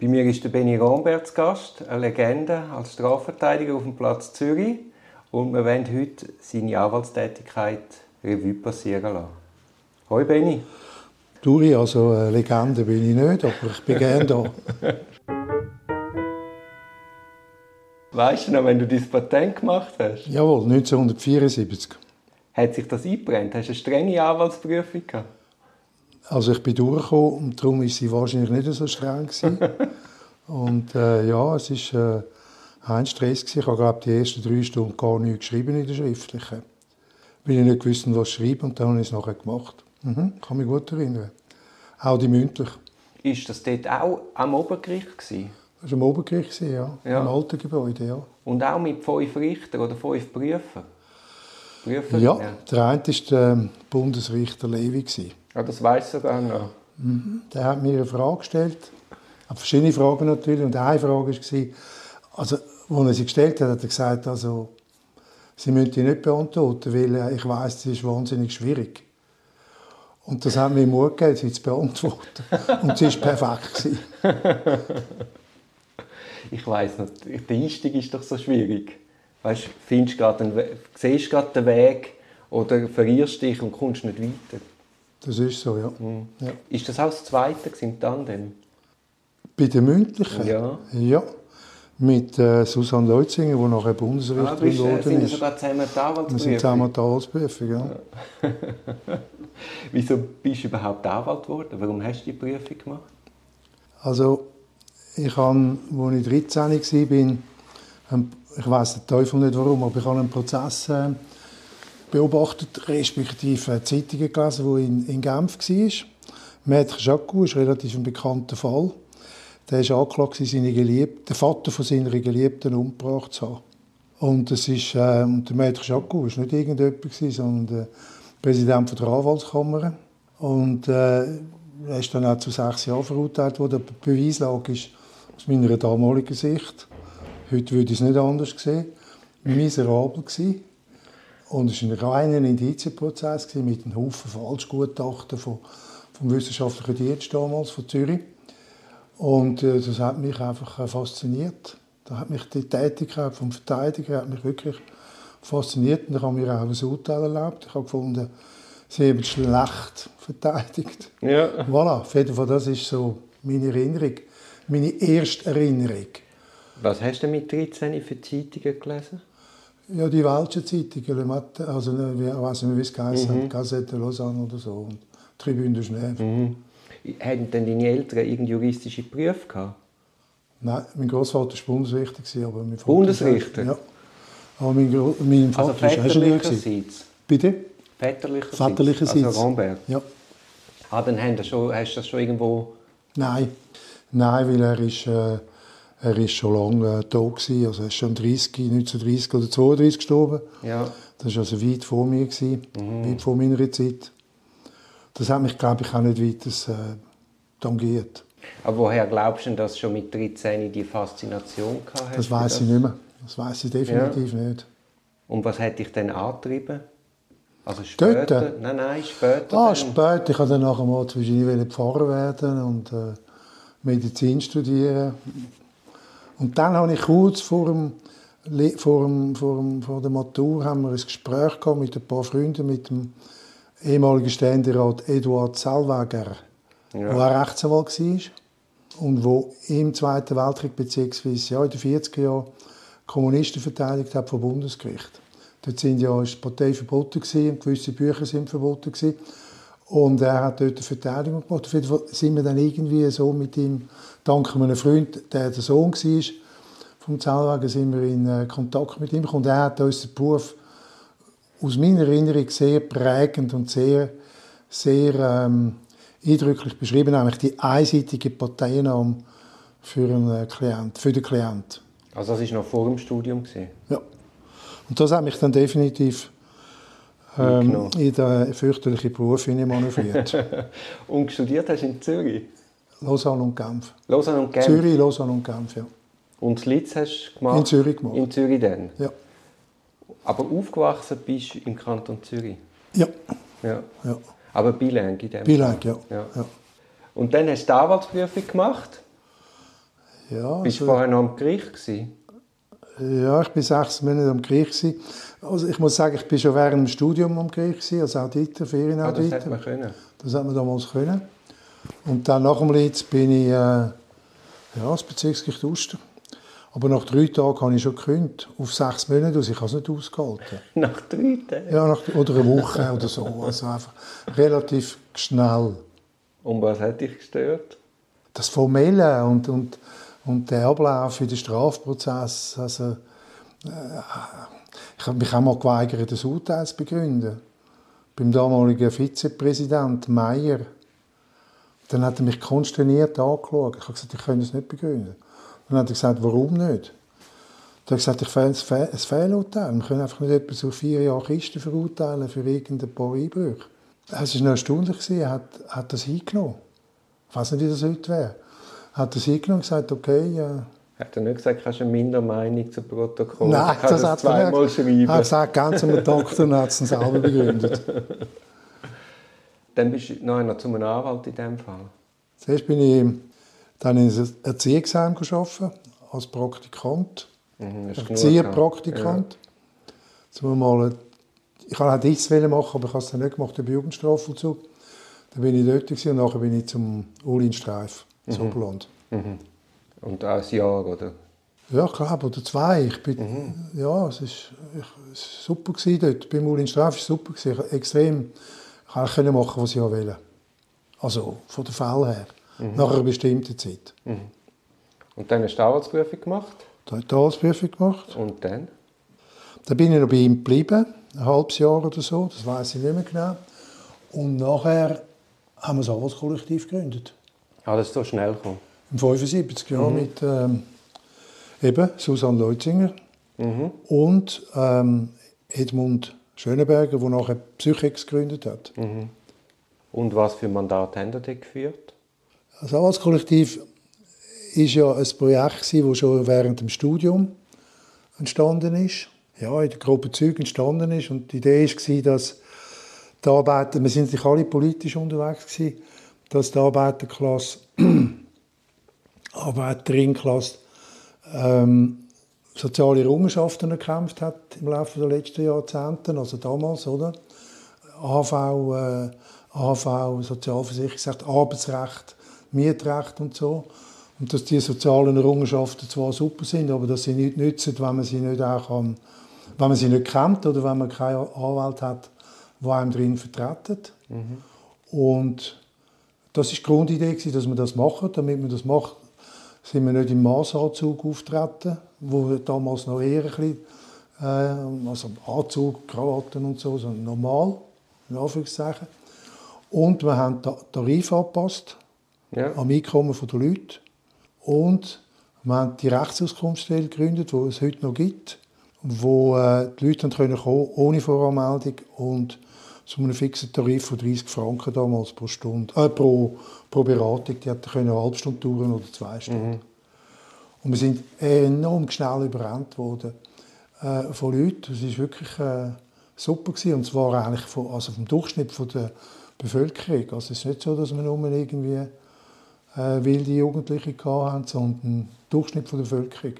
Bei mir ist der Benny Rombert zu Gast, eine Legende als Strafverteidiger auf dem Platz Zürich. Und wir wollen heute seine Anwaltstätigkeit Revue passieren lassen. Hoi Benny. Duri, also eine Legende bin ich nicht, aber ich bin gerne da. Weißt du noch, wenn du dein Patent gemacht hast? Jawohl, 1974. Hat sich das eingebrennt? Hast du eine strenge Anwaltsprüfung gehabt? Also ich bin durchgekommen und darum war sie wahrscheinlich nicht so streng. und äh, ja, es war äh, ein Stress. Gewesen. Ich habe glaube die ersten drei Stunden gar nichts geschrieben in der schriftlichen. Weil ich nicht gewusst, was schreiben und dann habe ich es nachher gemacht. Mhm, kann mich gut erinnern. Auch die mündlich. Ist das dort auch am Obergericht gewesen? Das war am Obergericht, ja. ja. Im alten Gebäude, ja. Und auch mit fünf Richtern oder fünf Prüfern? Prüfer? Ja, der eine war der Bundesrichter Levi. Ja, das weiß sogar noch. Mhm. Der hat mir eine Frage gestellt. Verschiedene Fragen natürlich. Und eine Frage war, also, als er sie gestellt hat, hat er gesagt, also, Sie müssen die nicht beantworten, weil äh, ich weiß, sie ist wahnsinnig schwierig. Und das hat mir Mut gegeben, sie zu beantworten. Und sie war perfekt. ich weiß nicht, der Einstieg ist doch so schwierig. Weißt, findest grad einen, siehst gerade den Weg oder verlierst dich und kommst nicht weiter. Das ist so, ja. Mhm. ja. Ist das auch das Zweite im Tandem? Bei den mündlichen? Ja. Ja. Mit äh, Susanne Leutzinger, die nachher Bundesrichterin geworden ah, sind ist. Sind sogar zusammen Anwaltsprüfung? Wir sind zusammen die Anwaltsprüfung, ja. Wieso bist du überhaupt Anwalt geworden? Warum hast du die Prüfung gemacht? Also, ich habe, als ich 13 war, ich weiß den Teufel nicht warum, aber ich habe einen Prozess äh, beobachtet, respektive Zeitungen gelesen, die in, in Genf war. Maître Jacou ist relativ ein bekannter Fall. Der ist angeklagt, seine Geliebte, den Vater von seiner Geliebten umgebracht zu haben. Und es ist, äh, und der Maître Jacou war nicht irgendjemand, sondern der Präsident der Anwaltskammer. Und äh, er ist dann auch zu sechs Jahren verurteilt worden. Die Beweislage ist aus meiner damaligen Sicht, heute würde ich es nicht anders sehen, miserabel gewesen. Und es war ein reiner Indizienprozess mit einem Haufen Falschgutachten vom, vom wissenschaftlichen Dienst damals, von Zürich. Und äh, das hat mich einfach äh, fasziniert. Da hat mich die Tätigkeit vom Verteidiger hat mich wirklich fasziniert. Und ich habe mir auch ein Urteil erlaubt. Ich habe gefunden, sie haben schlecht verteidigt. Ja. Voilà, auf jeden Fall, das ist so meine Erinnerung, meine erste Erinnerung. Was hast du mit 13 für Zeitungen gelesen? Ja, die welschen Zeitungen, also ich weiß nicht, wie es geheißen mhm. Gazette Lausanne oder so, und Tribune de Genève. Mhm. Hatten denn deine Eltern irgendeine juristische Berufe gehabt? Nein, mein Großvater war Bundesrichter, aber mein Vater Bundesrichter? Ja. Aber mein, Gro mein Vater also war Ingenieur. Bitte? Väterlicherseits? Väterlicherseits. Also Rambert? Ja. Ah, dann hast du, schon, hast du das schon irgendwo... Nein, nein, weil er ist... Äh, er ist schon lange äh, tot gewesen. Also er ist schon 30, 1930 oder 32 gestorben. Ja. Das war also weit vor mir, gewesen, mhm. weit vor meiner Zeit. Das hat mich, glaube ich, auch nicht weiter äh, tangiert. Aber woher glaubst du, dass du schon mit 13 die Faszination gehabt Das weiß ich nicht mehr. Das weiß ich definitiv ja. nicht. Und was hat dich denn angetrieben? Also später? Dort? Nein, nein, später. Ah, dann. später. Ich wollte dann nachher mal zwischen Pfarrer werden und äh, Medizin studieren. Und dann habe ich kurz vor, dem, vor, dem, vor, dem, vor der Matur haben wir ein Gespräch gehabt mit ein paar Freunden, mit dem ehemaligen Ständerat Eduard Zellweger, ja. der auch Rechtsanwalt war und wo im Zweiten Weltkrieg bzw. Ja, in den 40er Jahren Kommunisten verteidigt hat vom Bundesgericht. Dort sind ja ist die Partei verboten gewesen, gewisse Bücher sind verboten gewesen. Und er hat dort eine Verteidigung gemacht. Auf jeden Fall sind wir dann irgendwie so mit ihm, dank einem Freund, der der Sohn war, vom Zellwagen, sind wir in äh, Kontakt mit ihm gekommen. Und er hat uns den Beruf aus meiner Erinnerung sehr prägend und sehr, sehr ähm, eindrücklich beschrieben, nämlich die einseitige Parteinahme für, einen Klient, für den Klient. Also das war noch vor dem Studium? Ja. Und das hat mich dann definitiv ähm, in den fürchterlichen Beruf manövriert. und studiert hast du in Zürich? Lausanne und Genf. Lausanne und Genf? Zürich, Lausanne und Genf, ja. Und Litz hast du gemacht? In Zürich gemacht. In Zürich dann? Ja. Aber aufgewachsen bist du im Kanton Zürich? Ja. ja. ja. Aber bilang in dem Bilang, ja. ja. ja. Und dann hast du die Anwaltsprüfung gemacht? Ja, Bist du also- vorher noch am Gericht? Gewesen? Ja, ich war sechs Monate am gewesen. Also ich muss sagen, ich war schon während dem Studium am gewesen, als Auditor, Ah, das Ferienauditor. hätte man können. Das hat man damals können. Und dann nach dem Litz bin ich äh, ja, das Bezirksgericht Uster. Aber nach drei Tagen habe ich schon gekündigt. Auf sechs Monate aus. Ich habe es nicht ausgehalten. Nach drei Tagen. Ja, nach, oder eine Woche oder so. Also einfach relativ schnell. Und was hat dich gestört? Das Formelle und, und, und der Ablauf in den Strafprozess. Also, äh, ich habe mich auch mal geweigert, das Urteil zu begründen. Beim damaligen Vizepräsident Meyer. Dann hat er mich konsterniert angeschaut. Ich habe gesagt, ich kann das nicht begründen. Dann hat er gesagt, warum nicht? Dann hat er gesagt, ich fehle ein Fe- ein Fehlurteil. Wir können einfach nicht etwa so vier Jahre Kisten verurteilen für irgendein paar Einbrüche. Es war noch erstaunlich, er hat, hat das hingenommen. Ich weiß nicht, wie das heute wäre. Er hat das hingenommen und gesagt, okay, äh, Hat er nicht gesagt, hast du eine Mindermeinung zu Protokoll? Nein, kann das das, hat er zweimal nicht. schreiben. Er hat gesagt, ganz am Doktor und hat es selber begründet. Dann bist du noch zu einem Anwalt in dem Fall. Zuerst bin ich dann in einem Erziehungsheim gearbeitet, als Praktikant. Mhm, hast Erzieherpraktikant. Zum mal, ich wollte auch dies machen, aber ich habe es dann nicht gemacht, im Jugendstrafvollzug. Dann bin ich dort und nachher bin ich zum Ulin Streif, ins Oberland. gehabt. Und auch ein Jahr, oder? Ja, glaube, oder zwei. Ich bin, Ja, es war super gewesen dort. Beim Ulin Streif war es super. Gewesen. Extrem ich konnte machen, was ich auch wollte. Also von der Fälle her. Nach einer bestimmten Zeit. Und dann hast du die Anwaltsprüfung gemacht. Da habe ich die Arzt-Prüfung gemacht. Und dann? Dann bin ich noch bei ihm geblieben, ein halbes Jahr oder so, das weiß ich nicht mehr genau. Und nachher haben wir das Anwaltskollektiv gegründet. Alles so schnell gekommen. Im 75 Jahr mit ähm, eben Susanne Leutzinger und ähm, Edmund Schöneberger, der nachher Psychex gegründet hat. Und was für Mandat haben dort geführt? Das Anwaltskollektiv war ja ein Projekt, das schon während dem Studium entstanden ist. Ja, in der Gruppe Züg entstanden ist. Und die Idee war, dass die Arbeiter, wir sind natürlich alle politisch unterwegs, gewesen, dass die Arbeiterklasse, Arbeiterinnenklasse ähm, soziale Errungenschaften erkämpft hat im Laufe der letzten Jahrzehnte, also damals, oder? AV, äh, AV, Sozialversicherungsrecht, Arbeitsrecht, Mietrecht und so. Und dass die sozialen Errungenschaften zwar super sind, aber dass sie nicht nützen, wenn man sie nicht auch kann, wenn man sie nicht kennt oder wenn man keinen Anwalt hat, der einem drin vertritt. Und das war die Grundidee, dass wir das machen. Damit man das macht, sind wir nicht im Massanzug auftreten, wo damals noch eher ein bisschen, äh, also Anzug, Krawatten und so, sondern normal, in Anführungszeichen. Und wir haben den Tarif angepasst Ja. am Einkommen der Leute. Und wir haben die Rechtsauskunftsstelle gegründet, die es heute noch gibt, wo äh, die Leute dann können kommen, ohne Voranmeldung und zu einem fixen Tarif von 30 Franken damals pro Stunde, äh, pro, pro Beratung. Die hat können eine halbe Stunde dauern oder zwei Stunden. Und wir sind enorm schnell überrannt worden äh, von Leuten. Es war wirklich äh, super gewesen. und zwar eigentlich von, also vom Durchschnitt von der Bevölkerung. Also es ist nicht so, dass wir nur irgendwie äh, wilde Jugendliche hatten, sondern der Durchschnitt von der Bevölkerung.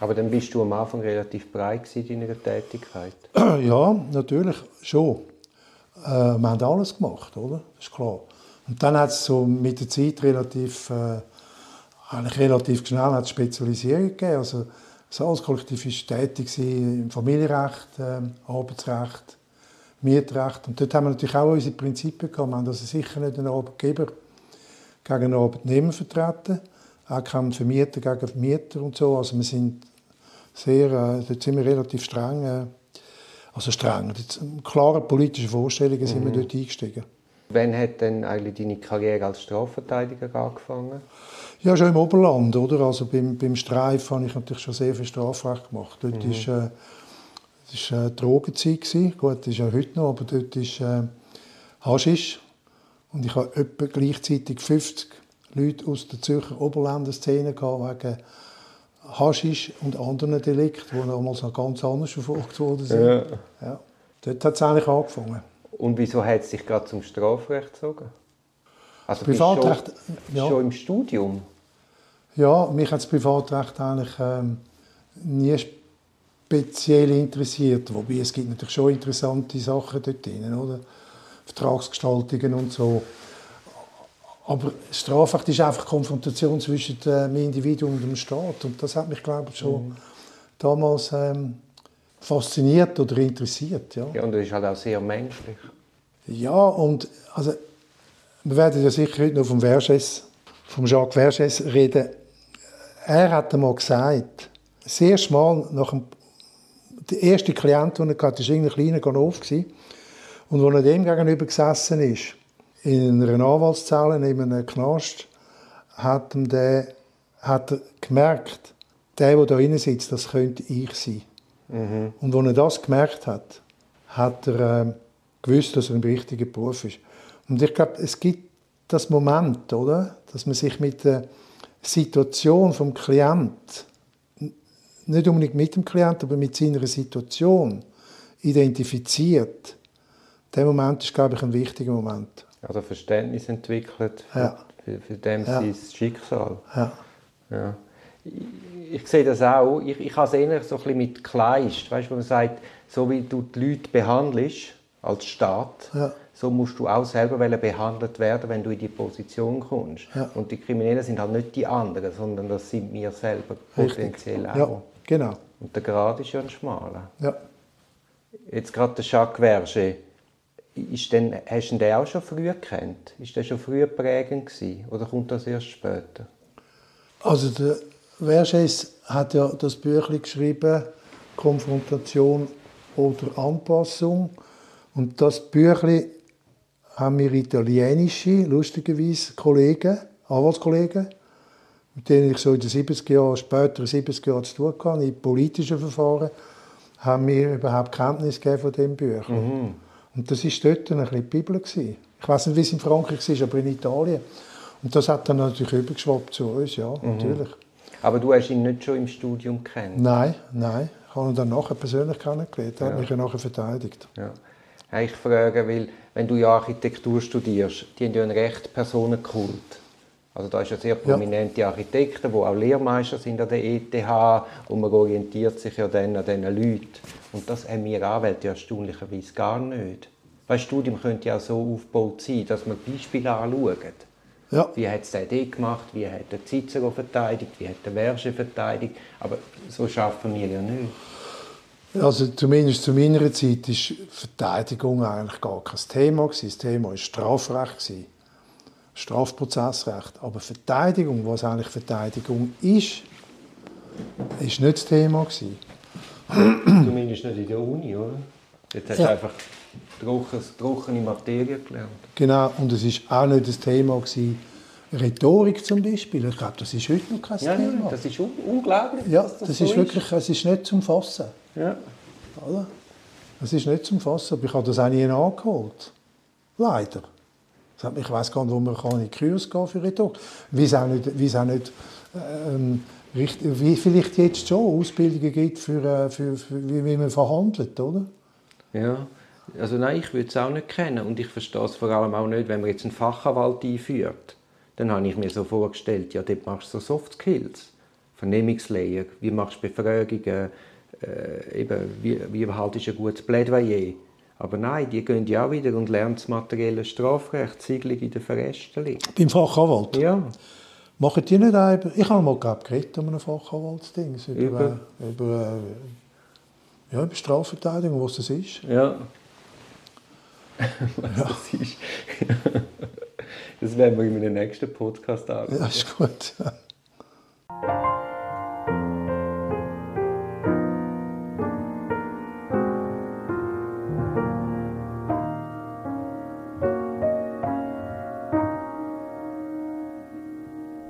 Aber dann bist du am Anfang relativ breit in deiner Tätigkeit. Ja, natürlich schon. Äh, wir haben alles gemacht, oder? Das ist klar. Und dann hat es so mit der Zeit relativ, äh, eigentlich relativ schnell hat Spezialisierung gegeben. Also das Arbeitskollektiv war tätig im Familienrecht, äh, Arbeitsrecht, Mietrecht. Und dort haben wir natürlich auch unsere Prinzipien gehabt. Wir haben also sicher nicht einen Arbeitgeber gegen einen Arbeitnehmer vertreten, auch keinen Vermieter gegen Vermieter und so. Also wir sind sehr, äh, dort sind wir relativ streng, äh, also streng, klare politische Vorstellungen sind wir dort eingestiegen. Wann hat denn eigentlich deine Karriere als Strafverteidiger angefangen? Ja, schon im Oberland, oder? Also beim, beim Streif habe ich natürlich schon sehr viel Strafrecht gemacht. Dort ist, äh, das war äh, Drogenzeit. Gewesen. Gut, das ist ja heute noch, aber dort ist äh, Haschisch. Und ich hatte etwa gleichzeitig 50 Leute aus der Zürcher Oberländerszene wegen Haschisch und anderen Delikten, die damals noch ganz anders verfolgt worden sind. Ja. Ja. Dort hat es eigentlich angefangen. Und wieso hat es dich gerade zum Strafrecht gezogen? Also Privatrecht, schon, ja. schon im Studium? Ja, mich hat das Privatrecht eigentlich ähm, nie speziell interessiert. Wobei es gibt natürlich schon interessante Sachen dort drin, oder? Vertragsgestaltungen und so. Aber Strafrecht ist einfach Konfrontation zwischen dem Individuum und dem Staat. Und das hat mich, glaube ich, schon mhm. damals ähm, fasziniert oder interessiert. Ja. ja, und das ist halt auch sehr menschlich. Ja, und also, wir werden ja sicher heute noch vom Verges, vom Jacques Verges reden. Er hat einmal gesagt, das erste Mal nach dem, der erste Klient, den er hatte, war ein kleiner Ganov. Und als er dem gegenüber gesessen ist, in einer Anwaltszelle neben einem Knast, hat, der, hat er gemerkt, der, der da drin sitzt, das könnte ich sein. Mhm. Und als er das gemerkt hat, hat er äh, gewusst, dass er im richtigen Beruf ist. Und ich glaube, es gibt das Moment, oder, dass man sich mit der Situation vom Klient nicht unbedingt mit dem Klient, aber mit seiner Situation identifiziert. Der Moment ist, glaube ich, ein wichtiger Moment. Also Verständnis entwickelt für, ja. für, für dem ja. sein Schicksal. Ja. ja. Ich, ich, sehe das auch. Ich, ich habe es eher so ein bisschen mit Kleist, weißt, wo man sagt, so wie du die Leute behandelst als Staat, ja. so musst du auch selber behandelt werden, wenn du in die Position kommst. Und die Kriminellen sind halt nicht die anderen, sondern das sind wir selber potenziell Richtig. auch. Genau. Und der Grad ist ja ein schmaler. Ja. Jetzt gerade der Jacques Verger. Ist denn, hast du den auch schon früh gekannt? Ist der schon früh prägend gewesen? Oder kommt das erst später? Also der Verges hat ja das Büchlein geschrieben, Konfrontation oder Anpassung. Und das Büchlein haben wir italienische, lustigerweise, Kollegen, Anwaltskollegen, mit denen ich so in den 70er Jahren, später 70er Jahren zu tun hatte, in politischen Verfahren, haben mir überhaupt Kenntnis gegeben von diesem Büchlein. Mhm. Und das war dort ein bisschen die Bibel. Gewesen. Ich weiß nicht, wie es in Frankreich war, aber in Italien. Und das hat dann natürlich übergeschwappt zu uns, ja, mhm. natürlich. Aber du hast ihn nicht schon im Studium kennt? Nein, nein. Ich habe ihn dann nachher persönlich kennengelernt. Er ja. hat mich ja nachher verteidigt. Ja. Ich frage, weil wenn du ja Architektur studierst, die haben ja einen recht Personenkult. Also da ist ja sehr prominente ja. Architekten, die auch Lehrmeister sind an der ETH und man orientiert sich ja dann an diesen Leuten. Und das haben wir Anwälte ja erstaunlicherweise gar nicht. Weil das Studium könnte ja so aufgebaut sein, dass man Beispiele anschaut. Ja. Wie hat es der Idee gemacht, wie hat der Cicero verteidigt, wie hat der Verge verteidigt. Aber so schaffen wir ja nicht. Also zumindest zu meiner Zeit war Verteidigung eigentlich gar kein Thema. Das Thema war Strafrecht. Strafprozessrecht. Aber Verteidigung, was eigentlich Verteidigung ist, ist nicht das Thema gewesen. Zumindest nicht in der Uni, oder? Jetzt hast du einfach trockene Materie gelernt. Genau, und es war auch nicht das Thema gewesen, Rhetorik zum Beispiel. Ich glaube, das ist heute noch kein ja, Thema. Das ist un unglaublich. Ja, das, das so ist wirklich, es ist nicht zum Fassen. Ja. Oder? Es ist nicht zum Fassen, aber ich habe das auch nie nachgeholt. Leider. Ich weiß gar nicht, wo man kann in die Kurs gehen für Rhetorik. Wie es auch nicht, wie es auch nicht ähm, wie vielleicht jetzt schon Ausbildungen gibt für, äh, für, für wie, man verhandelt, oder? Ja, also nein, ich würde es auch nicht kennen und ich verstehe es vor allem auch nicht, wenn man jetzt einen Fachanwalt einführt. Dann habe ich mir so vorgestellt, ja, dort machst du so Soft Skills, Vernehmungslehre, wie machst du Befragungen, äh, eben, wie, wie behaltest du ein gutes Plädoyer. Aber nein, die gehen ja auch wieder und lernen das materielle Strafrecht, Siegelung in der Verästelung. Beim Fachanwalt? Ja. Machen die nicht auch, ich habe mal geredet um ein Fachanwaltsding, über, über, über, äh, ja, über Strafverteidigung, was das ist. Ja. was ja. das ist. das werden wir in meinem nächsten Podcast anschauen. Ja, ist gut.